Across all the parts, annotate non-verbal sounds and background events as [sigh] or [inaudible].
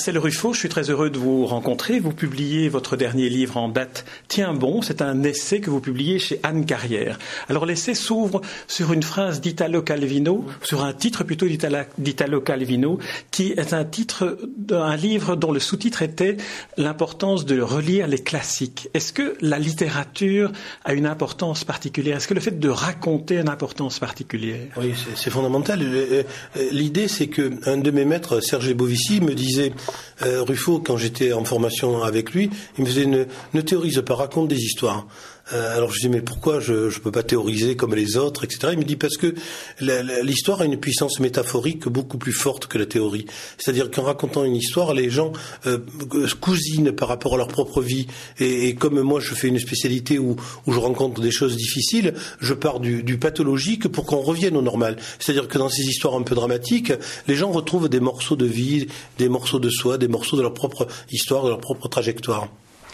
Marcel Ruffo, je suis très heureux de vous rencontrer. Vous publiez votre dernier livre en date Tiens bon, c'est un essai que vous publiez chez Anne Carrière. Alors l'essai s'ouvre sur une phrase d'Italo Calvino, sur un titre plutôt d'Italo Calvino, qui est un titre d'un livre dont le sous-titre était L'importance de relire les classiques. Est-ce que la littérature a une importance particulière? Est-ce que le fait de raconter a une importance particulière? Oui, c'est fondamental. Euh, euh, l'idée, c'est que un de mes maîtres, Serge Bovici, me disait Ruffo, quand j'étais en formation avec lui, il me disait ne, ne théorise pas, raconte des histoires. Euh, alors je dis mais pourquoi je ne peux pas théoriser comme les autres, etc. Il me dit parce que l'histoire a une puissance métaphorique beaucoup plus forte que la théorie. C'est-à-dire qu'en racontant une histoire, les gens euh, cousinent par rapport à leur propre vie. Et, comme moi je fais une spécialité où, où, je rencontre des choses difficiles, je pars du, du pathologique pour qu'on revienne au normal. C'est-à-dire que dans ces histoires un peu dramatiques, les gens retrouvent des morceaux de vie, des morceaux de soi, des morceaux de leur propre histoire, de leur propre trajectoire.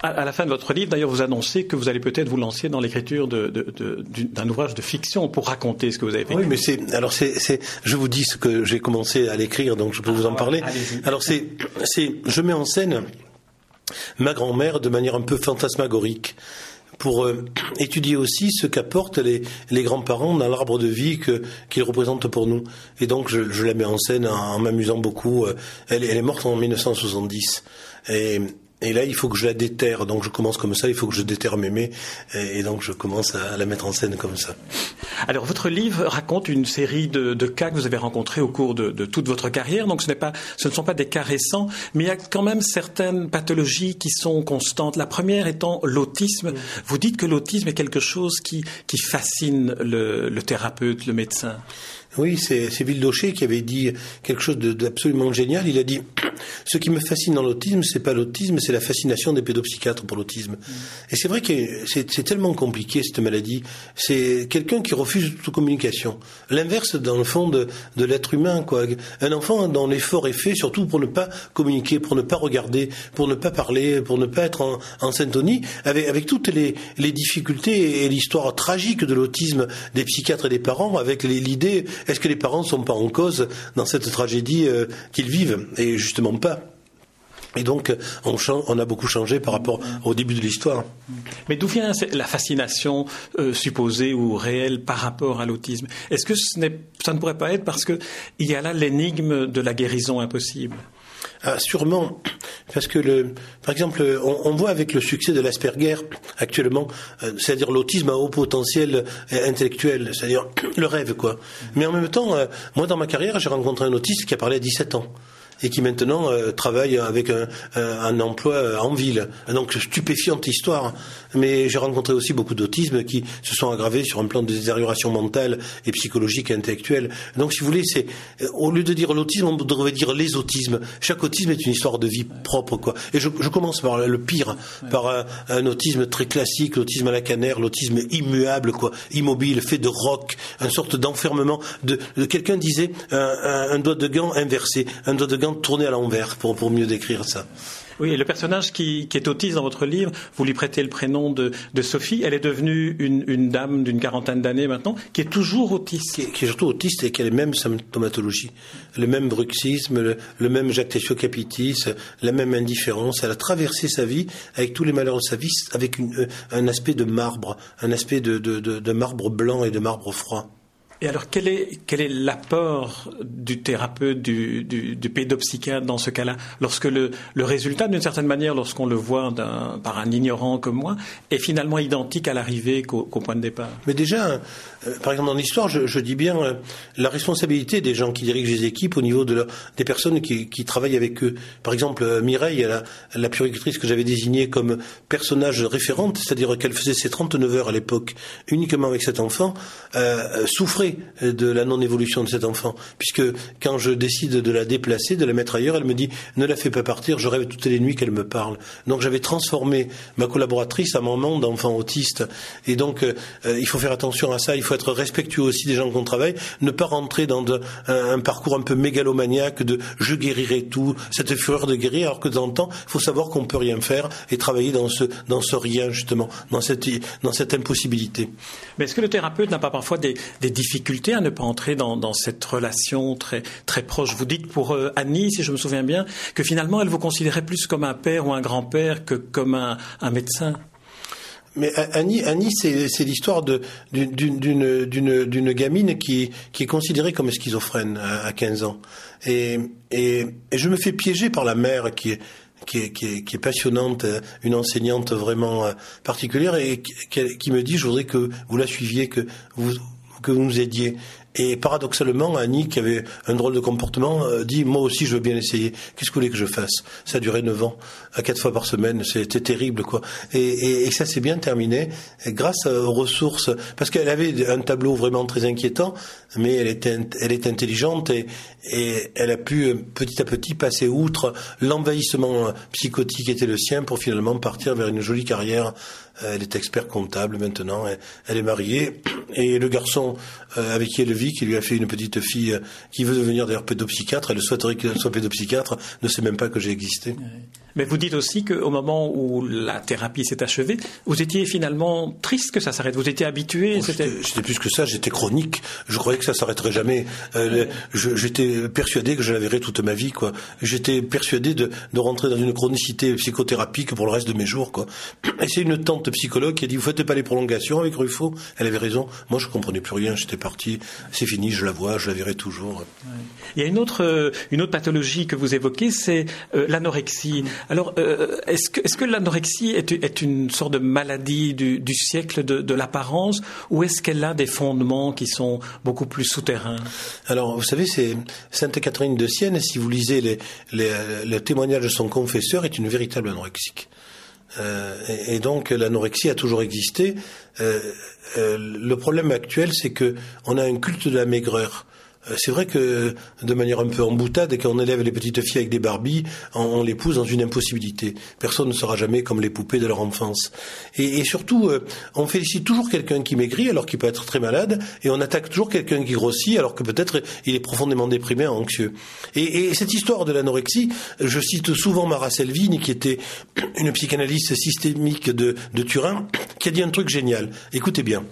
À, la fin de votre livre, d'ailleurs, vous annoncez que vous allez peut-être vous lancer dans l'écriture d'un ouvrage de fiction pour raconter ce que vous avez fait. Oui, mais c'est alors c'est je vous dis ce que j'ai commencé à l'écrire, donc je peux vous en ah, parler. Alors c'est c'est je mets en scène ma grand-mère de manière un peu fantasmagorique pour euh, étudier aussi ce qu'apportent les, les grands-parents dans l'arbre de vie qu'ils représentent pour nous. Et donc je, je, la mets en scène en, m'amusant beaucoup. Euh, elle, elle, est morte en 1970. Et et là, il faut que je la déterre. Donc, je commence comme ça. Il faut que je déterre Mémé. Et, donc, je commence à, la mettre en scène comme ça. Alors, votre livre raconte une série de, cas que vous avez rencontrés au cours de, toute votre carrière. Donc, ce, pas, ce ne sont pas des cas récents, mais il y a quand même certaines pathologies qui sont constantes. La première étant l'autisme. Vous dites que l'autisme est quelque chose qui, qui fascine le thérapeute, le médecin. Oui, c'est Vildoché qui avait dit quelque chose d'absolument génial. Il a dit [clears throat] ce qui me fascine dans l'autisme, c'est pas l'autisme, c'est la fascination des pédopsychiatres pour l'autisme. Et c'est vrai que c'est tellement compliqué cette maladie. C'est quelqu'un qui refuse toute communication. L'inverse, dans le fond, de, l'être humain. Quoi. Un enfant dont l'effort est fait, surtout pour ne pas communiquer, pour ne pas regarder, pour ne pas parler, pour ne pas être en, en syntonie, avec, avec toutes les, les difficultés et l'histoire tragique de l'autisme des psychiatres et des parents, avec l'idée est-ce que les parents ne sont pas en cause dans cette tragédie euh, qu'ils vivent Et justement pas. Et donc, on, on, a beaucoup changé par rapport au début de l'histoire. Mais d'où vient la fascination euh, supposée ou réelle par rapport à l'autisme? Est-ce que ce ça ne pourrait pas être parce qu'il y a là l'énigme de la guérison impossible? Ah, sûrement, parce que le, par exemple, on, voit avec le succès de l'Asperger actuellement, euh, c'est-à-dire l'autisme à haut potentiel euh, intellectuel, c'est-à-dire [clears throat] le rêve, quoi. Mais en même temps, euh, moi dans ma carrière, j'ai rencontré un autiste qui a parlé à 17 ans et qui maintenant euh, travaille avec un, un, emploi euh, en ville. Donc stupéfiante histoire. Mais j'ai rencontré aussi beaucoup d'autisme qui se sont aggravés sur un plan de détérioration mentale et psychologique et intellectuelle. Donc si vous voulez, c'est euh, au lieu de dire l'autisme, on devrait dire les autismes. Chaque autisme est une histoire de vie propre, quoi. Et je, je commence par le pire, par un, un, autisme très classique, l'autisme à la canère, l'autisme immuable, quoi, immobile, fait de roc, une sorte d'enfermement. De, de quelqu'un disait un, un, doigt de gant inversé, un doigt de gant tourner à l'envers pour, pour mieux décrire ça. Oui, et le personnage qui, est autiste dans votre livre, vous lui prêtez le prénom de, Sophie. Elle est devenue une, dame d'une quarantaine d'années maintenant, qui est toujours autiste. Qui, est surtout autiste et qui a les mêmes symptomatologies, le même bruxisme, le, même jactatio capitis, la même indifférence. Elle a traversé sa vie avec tous les malheurs de sa vie, avec euh, un aspect de marbre, un aspect de marbre blanc et de marbre froid. Et alors, quel est, quel est l'apport du thérapeute, du, du, du, pédopsychiatre dans ce cas-là? Lorsque le, le résultat, d'une certaine manière, lorsqu'on le voit par un ignorant comme moi, est finalement identique à l'arrivée qu'au point de départ Mais déjà, euh, par exemple, dans l'histoire, je, je, dis bien euh, la responsabilité des gens qui dirigent les équipes au niveau de des personnes qui, qui, travaillent avec eux. Par exemple, euh, Mireille, la, la puricultrice que j'avais désignée comme personnage référente, c'est-à-dire qu'elle faisait ses 39 heures à l'époque uniquement avec cet enfant, euh, souffrait de la non-évolution de cet enfant, puisque quand je décide de la déplacer, de la mettre ailleurs, elle me dit ne la fais pas partir, je rêve toutes les nuits qu'elle me parle. Donc j'avais transformé ma collaboratrice à monde d'enfant autiste, et donc euh, il faut faire attention à ça, il faut être respectueux aussi des gens qu'on travaille, ne pas rentrer dans un, parcours un peu mégalomaniaque de je guérirai tout, cette fureur de guérir, alors que temps en temps, il faut savoir qu'on peut rien faire et travailler dans ce dans ce rien justement, dans cette dans cette impossibilité. Mais est-ce que le thérapeute n'a pas parfois des, des difficultés difficulté à ne pas entrer dans, cette relation très, très proche. Vous dites pour euh, Annie, si je me souviens bien, que finalement elle vous considérait plus comme un père ou un grand-père que comme un, médecin. Mais Annie, Annie c'est l'histoire d'une gamine qui, est considérée comme schizophrène à, 15 ans. Et, je me fais piéger par la mère qui est, passionnante, une enseignante vraiment euh, particulière, et qui, qui me dit, je voudrais que vous la suiviez, que vous, que vous nous aidiez. Et paradoxalement, Annie, qui avait un drôle de comportement, euh, dit Moi aussi, je veux bien essayer. Qu'est-ce que vous voulez que je fasse? Ça a duré neuf ans, à quatre fois par semaine. C'était terrible, quoi. Et, et, et ça s'est bien terminé grâce aux ressources. Parce qu'elle avait un tableau vraiment très inquiétant, mais elle était, elle est intelligente et, et elle a pu euh, petit à petit passer outre l'envahissement psychotique qui était le sien pour finalement partir vers une jolie carrière elle est expert comptable maintenant. Elle, est mariée. [clears throat] Et le garçon euh, avec qui elle vit, qui lui a fait une petite fille, euh, qui veut devenir d'ailleurs pédopsychiatre, elle souhaiterait qu'elle soit pédopsychiatre, ne sait même pas que j'ai existé. Mais vous dites aussi qu'au moment où la thérapie s'est achevée, vous étiez finalement triste que ça s'arrête. Vous étiez habitué. Oh, j'étais plus que ça. J'étais chronique. Je croyais que ça s'arrêterait jamais. Euh, j'étais persuadé que je la verrais toute ma vie. quoi. J'étais persuadé de, de, rentrer dans une chronicité psychothérapique pour le reste de mes jours. quoi. [clears throat] Et c'est une psychologue qui a dit vous faites pas les prolongations avec Ruffo. Elle avait raison. Moi, je comprenais plus rien. J'étais parti. C'est fini. Je la vois. Je la verrai toujours. Il y a une autre, euh, une autre pathologie que vous évoquez, c'est euh, l'anorexie. Alors, euh, est-ce que, est que l'anorexie est, une sorte de maladie du, siècle de, l'apparence ou est-ce qu'elle a des fondements qui sont beaucoup plus souterrains? Alors, vous savez, c'est Sainte Catherine de Sienne, si vous lisez les, les, le témoignage de son confesseur, est une véritable anorexique. Euh, et, donc l'anorexie a toujours existé. Euh, le problème actuel, c'est que on a un culte de la maigreur. Euh, c'est vrai que de manière un peu en boutade, quand on élève les petites filles avec des Barbies, on, les pousse dans une impossibilité. Personne ne sera jamais comme les poupées de leur enfance. Et, surtout, euh, on félicite toujours quelqu'un qui maigrit alors qu'il peut être très malade, et on attaque toujours quelqu'un qui grossit alors que peut-être il est profondément déprimé, anxieux. Et, cette histoire de l'anorexie, je cite souvent Mara Selvini, qui était une psychanalyste systémique de Turin, qui a dit un truc génial. Écoutez bien.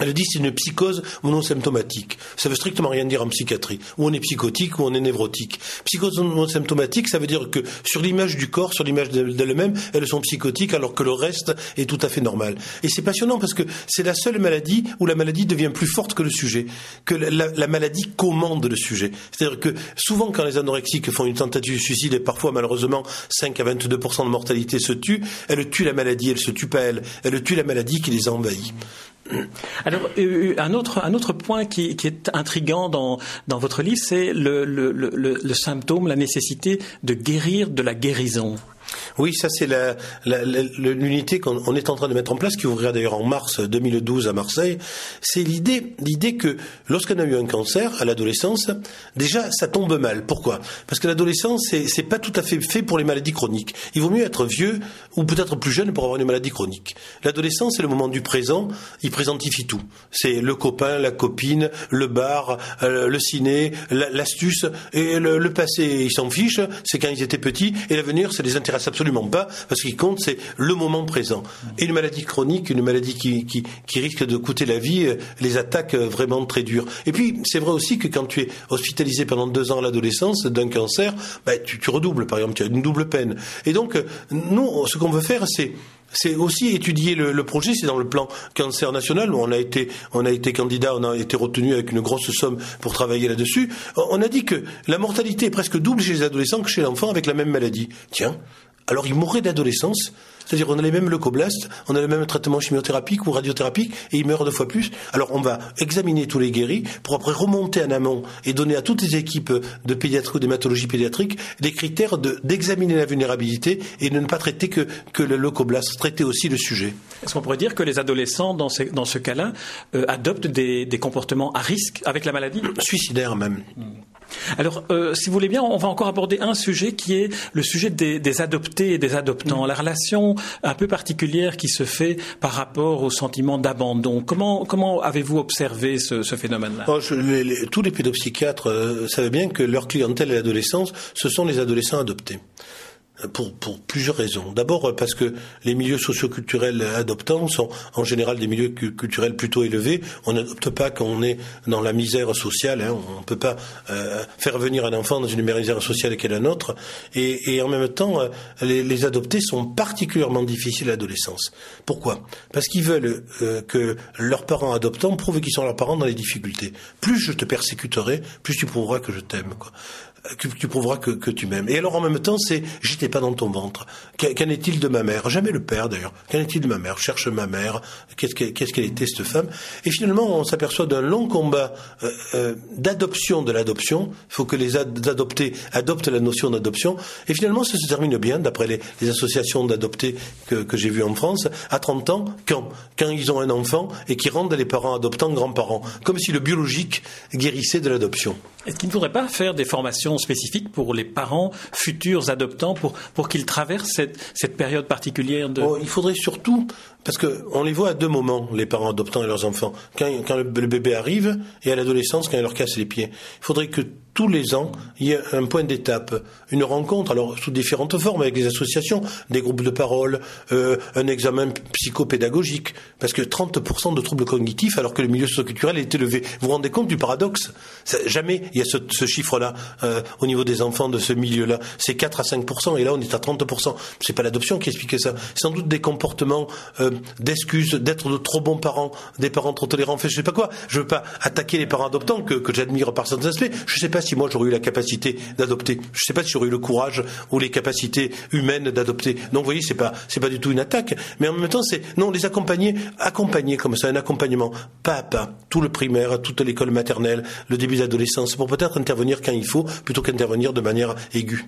Elle dit c'est une psychose non symptomatique. Ça veut strictement rien dire en psychiatrie. Ou on est psychotique ou on est névrotique. Psychose non symptomatique, ça veut dire que sur l'image du corps, sur l'image d'elle-même, elles sont psychotiques alors que le reste est tout à fait normal. Et c'est passionnant parce que c'est la seule maladie où la maladie devient plus forte que le sujet, que la, maladie commande le sujet. C'est-à-dire que souvent quand les anorexiques font une tentative de suicide et parfois malheureusement 5 à 22% de mortalité se tuent, elles tuent la maladie, elles se tuent pas elles, elles tuent la maladie qui les a envahies. [clears throat] Alors, euh, un autre, un autre point qui, est intrigant dans, votre livre, c'est le symptôme, la nécessité de guérir de la guérison. Oui, ça c'est l'unité qu'on est en train de mettre en place, qui ouvrira d'ailleurs en mars 2012 à Marseille. C'est l'idée, l'idée que lorsqu'on a eu un cancer à l'adolescence, déjà ça tombe mal. Pourquoi? Parce que l'adolescence c'est pas tout à fait fait pour les maladies chroniques. Il vaut mieux être vieux ou peut-être plus jeune pour avoir une maladie chronique. L'adolescence c'est le moment du présent. Il présentifie tout. C'est le copain, la copine, le bar, euh, le ciné, l'astuce et le, passé. Ils s'en fichent. C'est quand ils étaient petits et l'avenir c'est les intérêts absolument pas, parce qu'il compte, c'est le moment présent. Et une maladie chronique, une maladie qui, qui, risque de coûter la vie, euh, les attaques euh, vraiment très dures. Et puis, c'est vrai aussi que quand tu es hospitalisé pendant deux ans à l'adolescence d'un cancer, bah, tu, redoubles, par exemple, tu as une double peine. Et donc, euh, nous, ce qu'on veut faire, c'est c'est aussi étudier le, projet, c'est dans le plan cancer national où on a été, on a été candidat, on a été retenu avec une grosse somme pour travailler là-dessus. On a dit que la mortalité est presque double chez les adolescents que chez l'enfant avec la même maladie. Tiens, alors ils mourraient d'adolescence, c'est-à-dire on a les mêmes leucoblastes, on a le même traitement chimiothérapique ou radiothérapique et ils meurent deux fois plus. Alors on va examiner tous les guéris pour après remonter en amont et donner à toutes les équipes de pédiatrie ou d'hématologie pédiatrique des critères d'examiner la vulnérabilité et de ne pas traiter que, que le leucoblast, traiter aussi le sujet. Est-ce qu'on pourrait dire que les adolescents, dans, dans ce cas-là, euh, adoptent des, des, comportements à risque avec la maladie? Suicidaires même. Hmm. Alors, euh, si vous voulez bien, on va encore aborder un sujet qui est le sujet des, adoptés et des adoptants, la relation un peu particulière qui se fait par rapport au sentiment d'abandon. Comment, comment avez-vous observé ce, phénomène-là? Oh, Tous les pédopsychiatres euh, savent bien que leur clientèle à l'adolescence, ce sont les adolescents adoptés. Pour, plusieurs raisons. D'abord parce que les milieux socioculturels adoptants sont en général des milieux culturels plutôt élevés. On n'adopte pas quand on est dans la misère sociale. Hein. On ne peut pas euh, faire venir un enfant dans une misère sociale qu'est la nôtre. Et, et en même temps, euh, les, adoptés sont particulièrement difficiles à l'adolescence. Pourquoi? Parce qu'ils veulent euh, que leurs parents adoptants prouvent qu'ils sont leurs parents dans les difficultés. Plus je te persécuterai, plus tu prouveras que je t'aime. Tu prouveras que, tu m'aimes. Et alors en même temps, c'est j'étais pas dans ton ventre. Qu'en est-il de ma mère? Jamais le père d'ailleurs. Qu'en est-il de ma mère? Je cherche ma mère. Qu'est-ce qu'elle était cette femme? Et finalement, on s'aperçoit d'un long combat euh, euh, d'adoption de l'adoption. Il faut que les adoptés adoptent la notion d'adoption. Et finalement, ça se termine bien, d'après les, associations d'adoptés que, que j'ai vues en France, à 30 ans, quand Quand ils ont un enfant et qui rendent les parents adoptants grands-parents. Comme si le biologique guérissait de l'adoption. Est-ce qu'il ne faudrait pas faire des formations spécifiques pour les parents futurs adoptants pour, pour qu'ils traversent cette, cette, période particulière de... Oh, il faudrait surtout, parce qu'on les voit à deux moments, les parents adoptants et leurs enfants. Quand, le, bébé arrive et à l'adolescence, quand il leur casse les pieds. Il faudrait que tous les ans, il y a un point d'étape, une rencontre, alors sous différentes formes, avec les associations, des groupes de parole, euh, un examen psychopédagogique, parce que 30% de troubles cognitifs, alors que le milieu socioculturel est élevé. Vous vous rendez compte du paradoxe? Jamais il y a ce, chiffre-là euh, au niveau des enfants de ce milieu-là. C'est 4 à 5%, et là on est à 30%. C'est pas l'adoption qui explique ça. C'est sans doute des comportements euh, d'excuses, d'être de trop bons parents, des parents trop tolérants. Fait, je sais pas quoi. Je veux pas attaquer les parents adoptants que, j'admire par certains aspects. Je sais pas si moi j'aurais eu la capacité d'adopter. Je sais pas si j'aurais eu le courage ou les capacités humaines d'adopter. Donc vous voyez, c'est pas c'est pas du tout une attaque, mais en même temps c'est non les accompagner, accompagner comme ça, un accompagnement pas à pas, tout le primaire, toute l'école maternelle, le début d'adolescence, pour peut-être intervenir quand il faut, plutôt qu'intervenir de manière aiguë.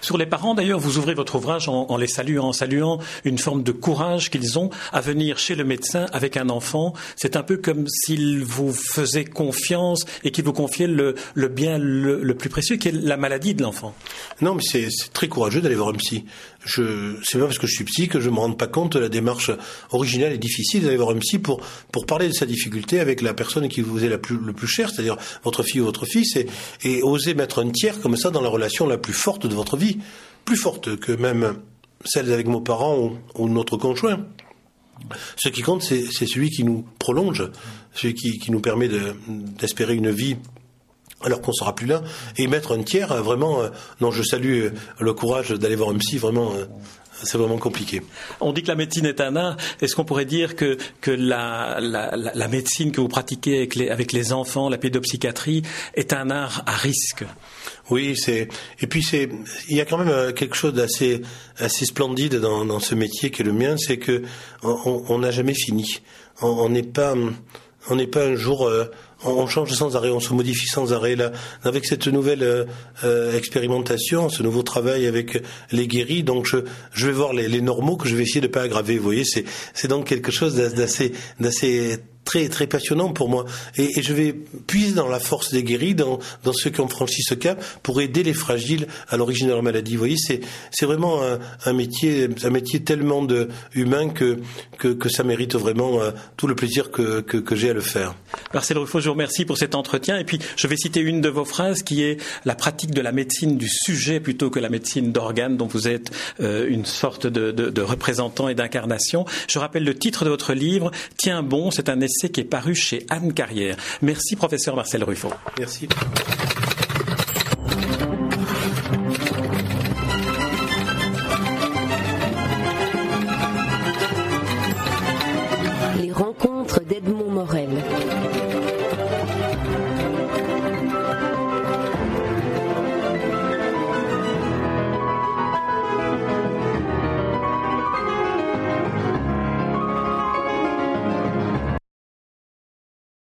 Sur les parents d'ailleurs, vous ouvrez votre ouvrage en les saluant, en saluant une forme de courage qu'ils ont à venir chez le médecin avec un enfant. C'est un peu comme s'ils vous faisaient confiance et qu'ils vous confiaient le, le bien le, plus précieux, qui est la maladie de l'enfant. Non, mais c'est très courageux d'aller voir un psy. Je, c'est pas parce que je suis psy que je me rends pas compte de la démarche originale et difficile d'aller voir un psy pour pour parler de sa difficulté avec la personne qui vous est la plus le plus chère, c'est-à-dire votre fille ou votre fils, et, et oser mettre un tiers comme ça dans la relation la plus forte de votre vie, plus forte que même celle avec nos parents ou, notre conjoint. Ce qui compte, c'est celui qui nous prolonge, celui qui, qui nous permet d'espérer une vie alors qu'on sera plus là, et mettre un tiers, euh, vraiment, euh, non, je salue euh, le courage d'aller voir un psy, vraiment, c'est vraiment compliqué. On dit que la médecine est un art. Est-ce qu'on pourrait dire que, que la, la, la, médecine que vous pratiquez avec les, avec les enfants, la pédopsychiatrie, est un art à risque? Oui, c'est et puis c'est il y a quand même quelque chose d'assez assez splendide dans, dans ce métier qui est le mien, c'est que on n'a jamais fini. On n'est pas on n'est pas un jour on, change sans arrêt, on se modifie sans arrêt. Là, avec cette nouvelle euh, euh, expérimentation, ce nouveau travail avec les guéris, donc je, je vais voir les, les normaux que je vais essayer de pas aggraver. Vous voyez, c'est donc quelque chose d'assez très très passionnant pour moi. Et, et, je vais puiser dans la force des guéris, dans, dans ceux qui ont franchi ce cap, pour aider les fragiles à l'origine de leur maladie. Vous voyez, c'est c'est vraiment un, un, métier un métier tellement de humain que que, que ça mérite vraiment euh, tout le plaisir que, que, que j'ai à le faire. Marcel Ruffo, je vous remercie pour cet entretien. Et puis, je vais citer une de vos phrases qui est la pratique de la médecine du sujet plutôt que la médecine d'organes, dont vous êtes euh, une sorte de, de, de représentant et d'incarnation. Je rappelle le titre de votre livre, Tiens bon, c'est un essai qui est paru chez Anne Carrière. Merci, professeur Marcel Ruffo. Merci.